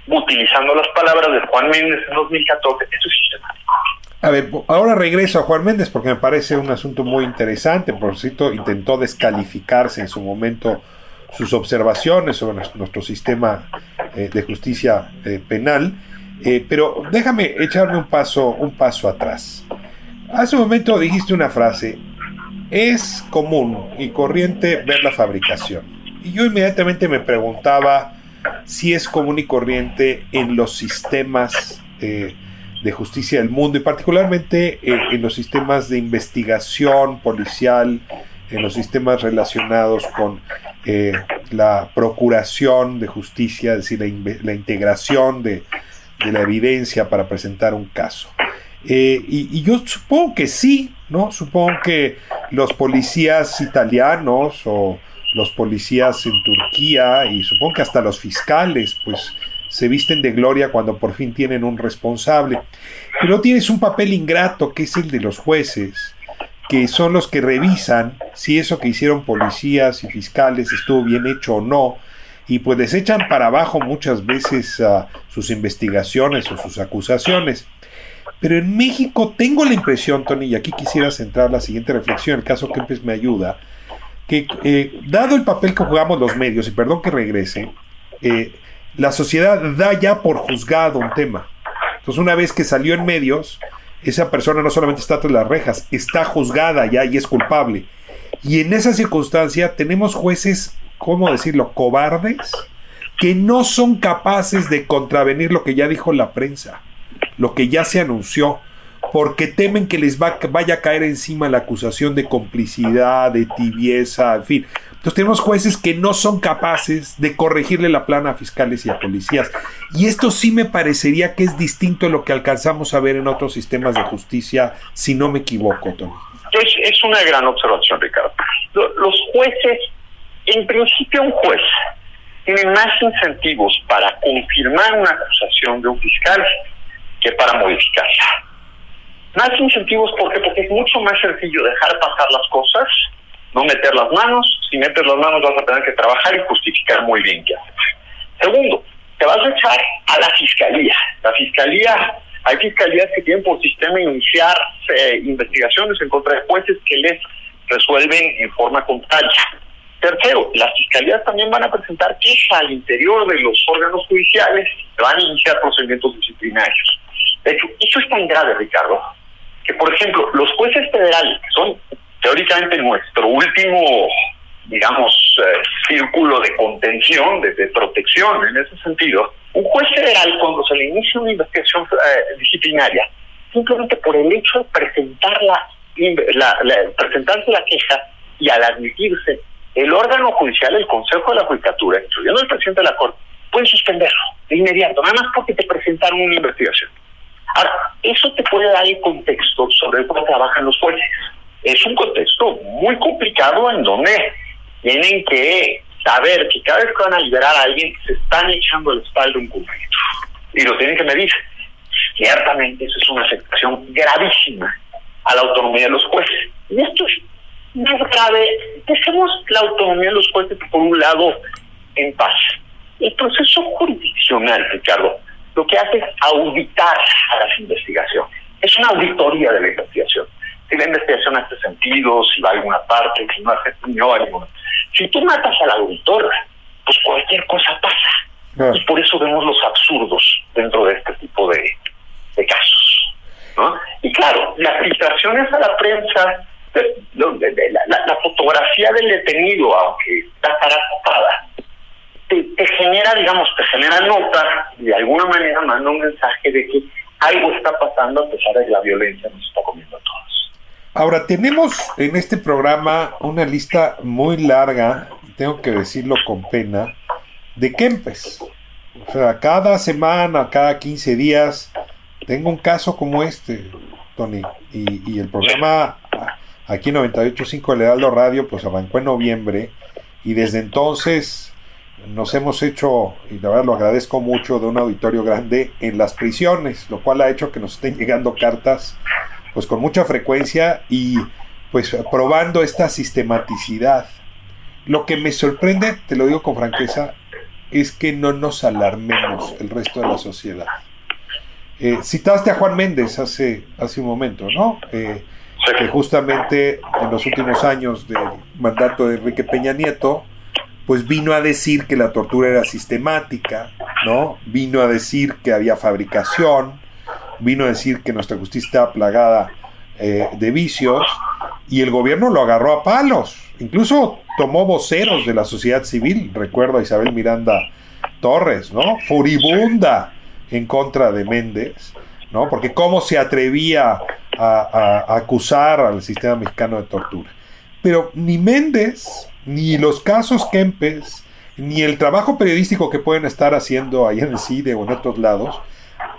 utilizando las palabras de Juan Méndez en 2014, esto es sistemático. A ver, ahora regreso a Juan Méndez porque me parece un asunto muy interesante. Por cierto, intentó descalificarse en su momento sus observaciones sobre nuestro sistema eh, de justicia eh, penal. Eh, pero déjame echarme un paso, un paso atrás. Hace un momento dijiste una frase, es común y corriente ver la fabricación. Y yo inmediatamente me preguntaba, si es común y corriente en los sistemas eh, de justicia del mundo y particularmente eh, en los sistemas de investigación policial, en los sistemas relacionados con eh, la procuración de justicia, es decir, la, integración de, la evidencia para presentar un caso. y, y, yo supongo que sí, ¿no? Supongo que los policías italianos o los policías en Turquía y supongo que hasta los fiscales, pues se visten de gloria cuando por fin tienen un responsable. Pero tienes un papel ingrato que es el de los jueces, que son los que revisan si eso que hicieron policías y fiscales estuvo bien hecho o no, y pues desechan para abajo muchas veces sus investigaciones o sus acusaciones. Pero en México tengo la impresión, Tony, y aquí quisiera centrar la siguiente reflexión, el caso Kempes me ayuda, que eh, dado el papel que jugamos los medios, y perdón que regrese, eh, la sociedad da ya por juzgado un tema. Entonces una vez que salió en medios, esa persona no solamente está tras las rejas, está juzgada ya y es culpable. Y en esa circunstancia tenemos jueces, ¿cómo decirlo?, cobardes, que no son capaces de contravenir lo que ya dijo la prensa, lo que ya se anunció. Porque temen que les va, vaya a caer encima la acusación de complicidad, de tibieza, en fin. Entonces tenemos jueces que no son capaces de corregirle la plana a fiscales y a policías. Y esto sí me parecería que es distinto a lo que alcanzamos a ver en otros sistemas de justicia, si no me equivoco, Tony. Es, es una gran observación, Ricardo. Los jueces, en principio un juez, tiene más incentivos para confirmar una acusación de un fiscal que para modificarla. Más incentivos, ¿por qué? Porque es mucho más sencillo dejar pasar las cosas, no meter las manos. Si metes las manos vas a tener que trabajar y justificar muy bien qué haces. Segundo, te vas a echar a la fiscalía. La fiscalía, hay fiscalías que tienen por sistema iniciar eh, investigaciones en contra de jueces que les resuelven en forma contraria. Tercero, las fiscalías también van a presentar quejas al interior de los órganos judiciales, van a iniciar procedimientos disciplinarios. De hecho, eso es tan grave, Ricardo, que por ejemplo, los jueces federales, que son teóricamente nuestro último, digamos, eh, círculo de contención, de, protección en ese sentido, un juez federal cuando se le inicia una investigación eh, disciplinaria, simplemente por el hecho de presentar la, presentarse la queja y al admitirse el órgano judicial, el Consejo de la Judicatura, incluyendo el presidente de la Corte, puede suspenderlo de inmediato, nada más porque te presentaron una investigación. Ahora, eso te puede dar el contexto sobre el cual trabajan los jueces. Es un contexto muy complicado en donde tienen que saber que cada vez que van a liberar a alguien se están echando el espalda un conflicto y lo tienen que medir. Ciertamente eso es una afectación gravísima a la autonomía de los jueces. Y esto es más grave, dejemos la autonomía de los jueces por un lado en paz. El proceso jurisdiccional, Ricardo, lo que hace es auditar a las investigaciones. Es una auditoría de la investigación. Si la investigación hace sentido, si va a alguna parte, si no hace no alguna. Si tú matas al auditor, pues cualquier cosa pasa. Y por eso vemos los absurdos dentro de este tipo de, de casos. ¿no? Y claro, las filtraciones a la prensa la, la, fotografía del detenido, aunque está tapada, te, te, genera, digamos, te genera nota, de alguna manera manda un mensaje de que algo está pasando a pesar de que la violencia nos está comiendo a todos. Ahora, tenemos en este programa una lista muy larga, tengo que decirlo con pena, de Kempes. O sea, cada semana, cada 15 días, tengo un caso como este, Tony, y, y el programa Aquí 98.5 el Heraldo Radio pues arrancó en noviembre y desde entonces nos hemos hecho, y la verdad lo agradezco mucho, de un auditorio grande en las prisiones, lo cual ha hecho que nos estén llegando cartas pues con mucha frecuencia y pues probando esta sistematicidad. Lo que me sorprende, te lo digo con franqueza, es que no nos alarmemos el resto de la sociedad. Eh, citaste a Juan Méndez hace, hace un momento, ¿no? Eh, que justamente en los últimos años del mandato de Enrique Peña Nieto, pues vino a decir que la tortura era sistemática, ¿no? Vino a decir que había fabricación, vino a decir que nuestra justicia estaba plagada eh, de vicios, y el gobierno lo agarró a palos. Incluso tomó voceros de la sociedad civil, recuerdo a Isabel Miranda Torres, ¿no? Furibunda en contra de Méndez, ¿no? Porque cómo se atrevía a, acusar al sistema mexicano de tortura. Pero ni Méndez, ni los casos Kempes, ni el trabajo periodístico que pueden estar haciendo ahí en el CIDE o en otros lados,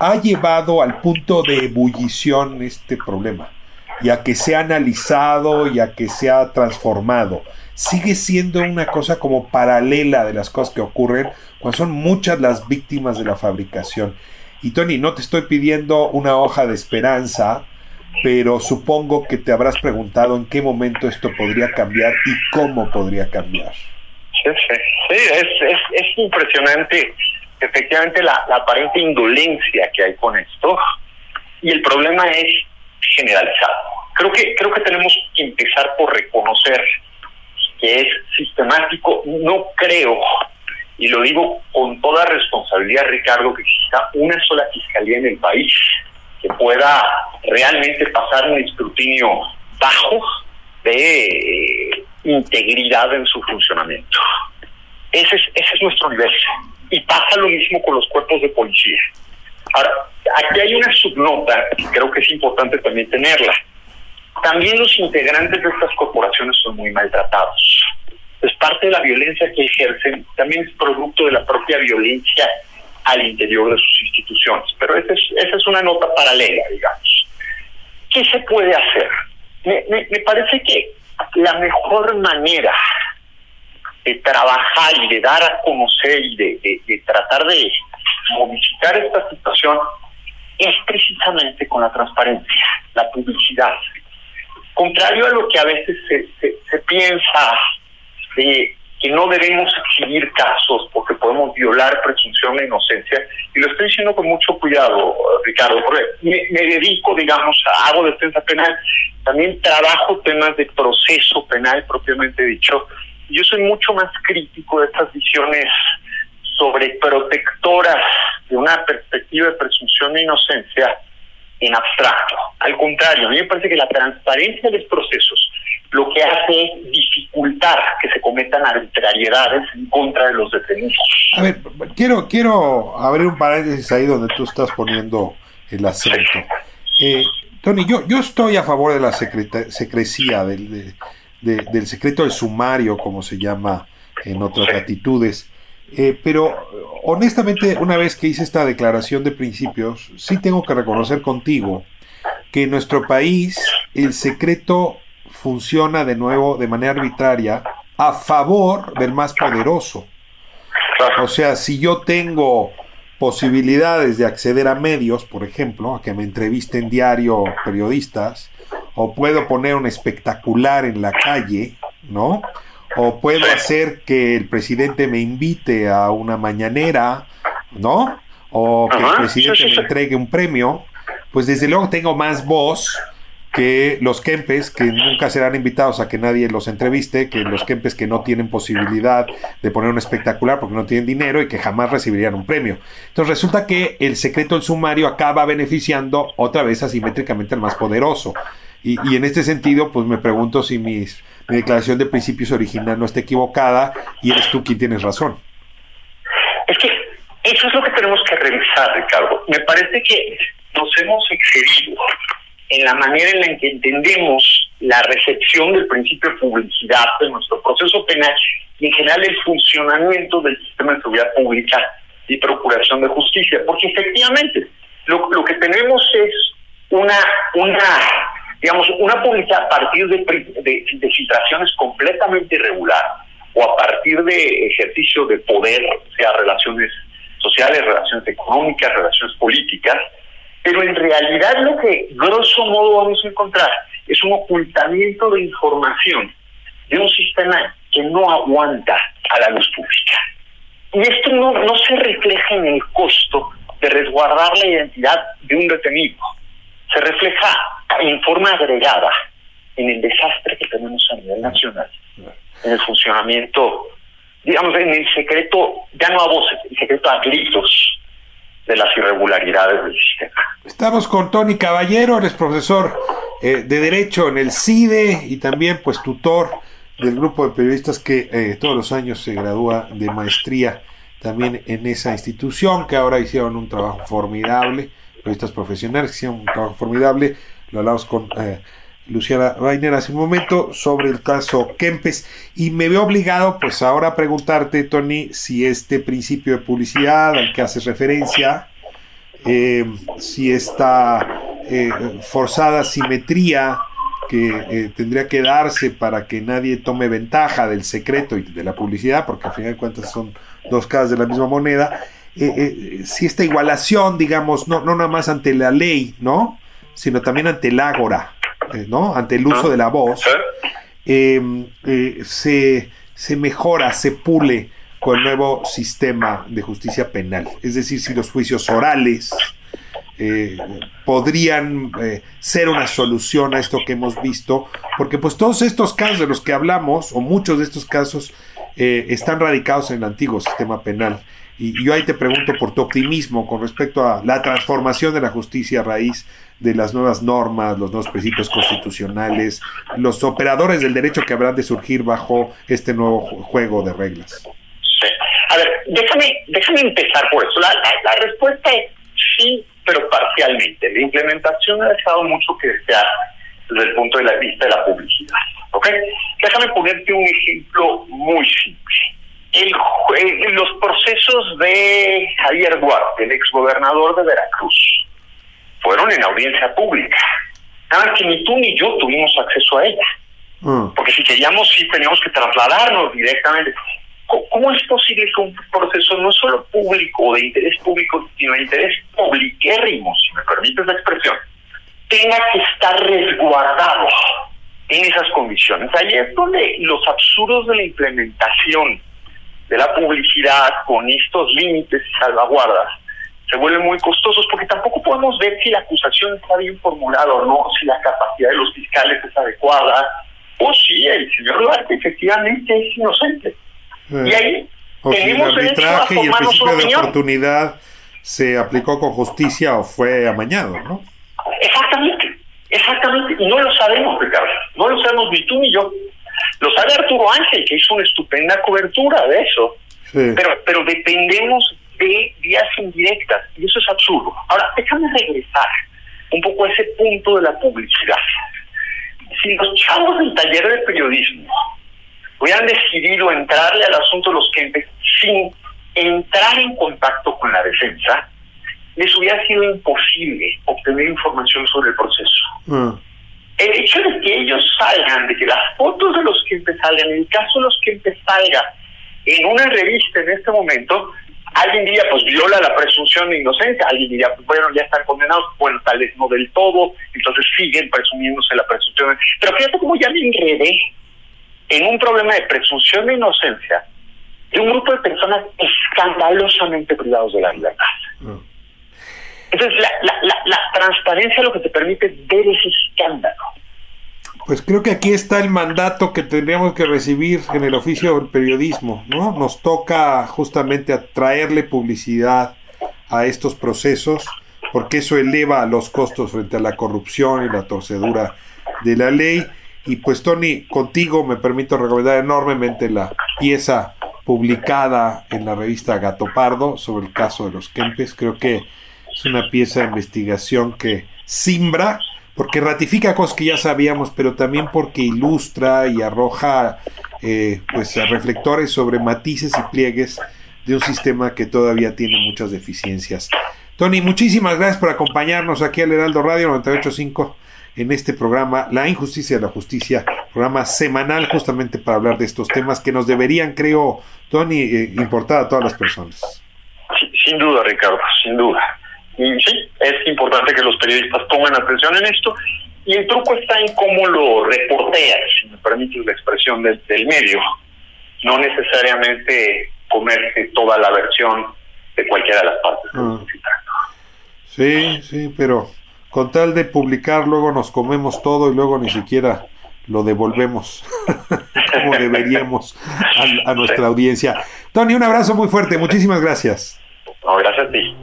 ha llevado al punto de ebullición este problema, y a que se ha analizado y a que se ha transformado. Sigue siendo una cosa como paralela de las cosas que ocurren cuando son muchas las víctimas de la fabricación. Y Tony, no te estoy pidiendo una hoja de esperanza, pero supongo que te habrás preguntado en qué momento esto podría cambiar y cómo podría cambiar. Sí, sí, sí es, es, es impresionante efectivamente la, la aparente indolencia que hay con esto y el problema es generalizado. Creo que creo que tenemos que empezar por reconocer que es sistemático. No creo, y lo digo con toda responsabilidad, Ricardo, que exista una sola fiscalía en el país que pueda realmente pasar un escrutinio bajo de eh, integridad en su funcionamiento. Ese es, ese es nuestro nivel. Y pasa lo mismo con los cuerpos de policía. Ahora, aquí hay una subnota que creo que es importante también tenerla. También los integrantes de estas corporaciones son muy maltratados. Es parte de la violencia que ejercen, también es producto de la propia violencia al interior de sus instituciones. Pero esa es, esa es una nota paralela, digamos. ¿Qué se puede hacer? Me, me, me parece que la mejor manera de trabajar y de dar a conocer y de, de, de tratar de modificar esta situación es precisamente con la transparencia, la publicidad. Contrario a lo que a veces se, se, se piensa de que no debemos exhibir casos porque podemos violar presunción de inocencia, y lo estoy diciendo con mucho cuidado, Ricardo, porque me, me dedico, digamos, a, hago defensa penal, también trabajo temas de proceso penal propiamente dicho, yo soy mucho más crítico de estas visiones sobreprotectoras de una perspectiva de presunción de inocencia en abstracto. Al contrario, a mí me parece que la transparencia de los procesos lo que hace es dificultar que se cometan arbitrariedades en contra de los detenidos. A ver, quiero, quiero abrir un paréntesis ahí donde tú estás poniendo el acento. Eh, Tony, yo, yo estoy a favor de la secreta, secrecía, del, de, de, del secreto del sumario, como se llama en otras latitudes. Eh, pero honestamente, una vez que hice esta declaración de principios, sí tengo que reconocer contigo que en nuestro país el secreto funciona de nuevo de manera arbitraria a favor del más poderoso. O sea, si yo tengo posibilidades de acceder a medios, por ejemplo, a que me entrevisten diario periodistas, o puedo poner un espectacular en la calle, ¿no? O puedo hacer que el presidente me invite a una mañanera, ¿no? O que el presidente me entregue un premio, pues desde luego tengo más voz que los Kempes, que nunca serán invitados a que nadie los entreviste, que los Kempes que no tienen posibilidad de poner un espectacular porque no tienen dinero y que jamás recibirían un premio. Entonces resulta que el secreto del sumario acaba beneficiando otra vez asimétricamente al más poderoso. Y, y en este sentido, pues me pregunto si mis, mi declaración de principios original no está equivocada y eres tú quien tienes razón. Es que eso es lo que tenemos que revisar, Ricardo. Me parece que nos hemos excedido en la manera en la que entendemos la recepción del principio de publicidad de nuestro proceso penal y en general el funcionamiento del sistema de seguridad pública y procuración de justicia. Porque efectivamente lo, lo que tenemos es una, una digamos, una publicidad a partir de, de, de filtraciones completamente irregular o a partir de ejercicio de poder, sea relaciones sociales, relaciones económicas, relaciones políticas, pero en realidad lo que grosso modo vamos a encontrar es un ocultamiento de información de un sistema que no aguanta a la luz pública. Y esto no, no se refleja en el costo de resguardar la identidad de un detenido, se refleja en forma agregada en el desastre que tenemos a nivel nacional, en el funcionamiento, digamos, en el secreto, ya no a voces, el secreto a gritos de las irregularidades del sistema. Estamos con Tony Caballero, eres profesor eh, de Derecho en el CIDE y también pues tutor del grupo de periodistas que eh, todos los años se gradúa de maestría también en esa institución, que ahora hicieron un trabajo formidable, periodistas profesionales hicieron un trabajo formidable, lo hablamos con eh, Luciana Rainer hace un momento sobre el caso Kempes. Y me veo obligado pues ahora a preguntarte Tony si este principio de publicidad al que haces referencia eh, si esta eh, forzada simetría que eh, tendría que darse para que nadie tome ventaja del secreto y de la publicidad porque al final de cuentas son dos caras de la misma moneda si esta igualación digamos no, no nada más ante la ley no sino también ante el ágora ¿no? ante el uso de la voz, eh, eh, se, se mejora, se pule con el nuevo sistema de justicia penal. Es decir, si los juicios orales eh, podrían eh, ser una solución a esto que hemos visto, porque pues todos estos casos de los que hablamos, o muchos de estos casos, eh, están radicados en el antiguo sistema penal. Y yo ahí te pregunto por tu optimismo con respecto a la transformación de la justicia a raíz de las nuevas normas, los nuevos principios constitucionales, los operadores del derecho que habrán de surgir bajo este nuevo juego de reglas. Sí. A ver, déjame, déjame empezar por eso. La, la, respuesta es sí pero parcialmente. La implementación ha dejado mucho que desear desde el punto de la vista de la publicidad. ¿Ok? Déjame ponerte un ejemplo muy simple. El, eh, los procesos de Javier Duarte, el exgobernador de Veracruz, fueron en audiencia pública. Nada más que ni tú ni yo tuvimos acceso a ella. Mm. Porque si queríamos, sí teníamos que trasladarnos directamente. ¿Cómo- ¿Cómo es posible que un proceso no solo público o de interés público, sino de interés publiquérrimo, si me permites la expresión, tenga que estar resguardado en esas condiciones? Ahí es donde los absurdos de la implementación de la publicidad con estos límites y salvaguardas se vuelven muy costosos porque tampoco podemos ver si la acusación está bien formulada o no, si la capacidad de los fiscales es adecuada, o si el señor Duarte efectivamente es inocente. Y ahí O si el tenemos derecho a arbitraje y el principio de oportunidad se aplicó con justicia o fue amañado, ¿no? Exactamente, exactamente, y no lo sabemos, Ricardo, no lo sabemos ni tú ni yo. Lo sabe Arturo Ángel, que hizo una estupenda cobertura de eso, Sí. pero, pero dependemos de vías indirectas, y eso es absurdo. Ahora, déjame regresar un poco a ese punto de la publicidad. Si los chavos del taller de periodismo hubieran decidido entrarle al asunto de los clientes sin entrar en contacto con la defensa, les hubiera sido imposible obtener información sobre el proceso. Mm. El hecho de que ellos salgan, de que las fotos de los clientes salgan, en el caso de los clientes salga en una revista en este momento, alguien diría, pues viola la presunción de inocencia, alguien diría, pues bueno, ya están condenados, bueno, tal vez no del todo, entonces siguen presumiéndose la presunción. Pero fíjate cómo ya me enredé en un problema de presunción de inocencia de un grupo de personas escandalosamente privados de la libertad. Mm. Entonces, la, la, la, transparencia lo que te permite es ver ese escándalo. Pues creo que aquí está el mandato que tendríamos que recibir en el oficio del periodismo, ¿no? Nos toca justamente atraerle publicidad a estos procesos, porque eso eleva los costos frente a la corrupción y la torcedura de la ley. Y pues Tony, contigo me permito recomendar enormemente la pieza publicada en la revista Gato Pardo sobre el caso de los Kempes. Creo que es una pieza de investigación que simbra, porque ratifica cosas que ya sabíamos, pero también porque ilustra y arroja eh, pues reflectores sobre matices y pliegues de un sistema que todavía tiene muchas deficiencias. Tony, muchísimas gracias por acompañarnos aquí al Heraldo Radio 985 en este programa La Injusticia de la Justicia, programa semanal justamente para hablar de estos temas que nos deberían, creo, Tony, eh, importar a todas las personas. Sin duda, Ricardo, sin duda. Y sí, es importante que los periodistas pongan atención en esto. Y el truco está en cómo lo reporteas, si me permites la expresión del, del medio. No necesariamente comerse toda la versión de cualquiera de las partes. que citando. Sí, sí, pero con tal de publicar, luego nos comemos todo y luego ni siquiera lo devolvemos como deberíamos a, a nuestra audiencia. Tony, un abrazo muy fuerte, muchísimas gracias. No, gracias a ti.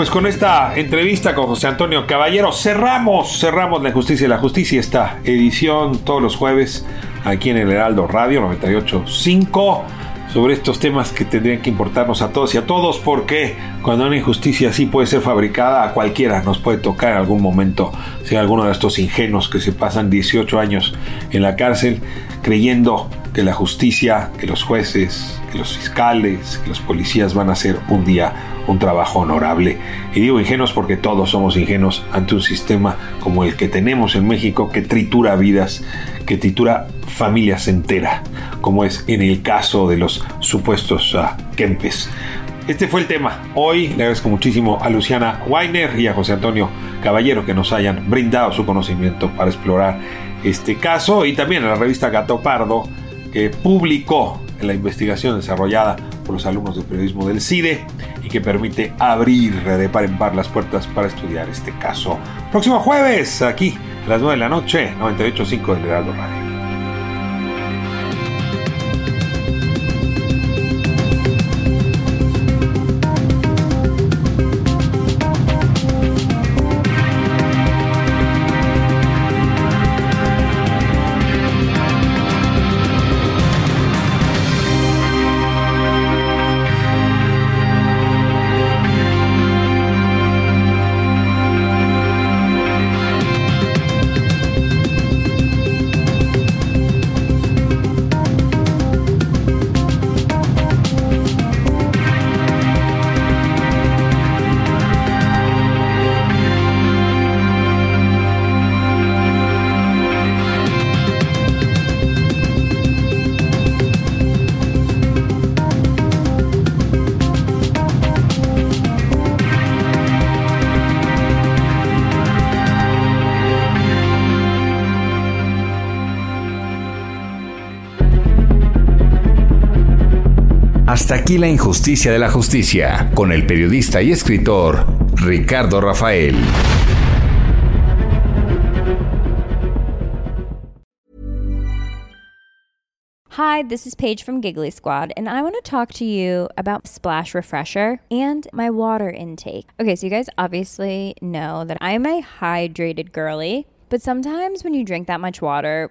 Pues con esta entrevista con José Antonio Caballero cerramos, cerramos la injusticia y la justicia, esta edición todos los jueves aquí en el Heraldo Radio 98.5 sobre estos temas que tendrían que importarnos a todos y a todos porque cuando una injusticia así puede ser fabricada a cualquiera nos puede tocar en algún momento ser alguno de estos ingenuos que se pasan 18 años en la cárcel creyendo que la justicia, que los jueces, que los fiscales, que los policías van a hacer un día un trabajo honorable. Y digo ingenuos porque todos somos ingenuos ante un sistema como el que tenemos en México que tritura vidas, que tritura familias enteras, como es en el caso de los supuestos Kempes. Este fue el tema. Hoy le agradezco muchísimo a Luciana Weiner y a José Antonio Caballero que nos hayan brindado su conocimiento para explorar este caso y también a la revista Gato Pardo que publicó la investigación desarrollada los alumnos de periodismo del CIDE y que permite abrir de par en par las puertas para estudiar este caso. Próximo jueves, aquí a las 9 de la noche, 98.5 del Heraldo Radio. Hasta aquí la injusticia de la justicia, con el periodista y escritor Ricardo Rafael. Hi, this is Paige from Giggly Squad, and I want to talk to you about Splash Refresher and my water intake. Okay, so you guys obviously know that I'm a hydrated girly, but sometimes when you drink that much water,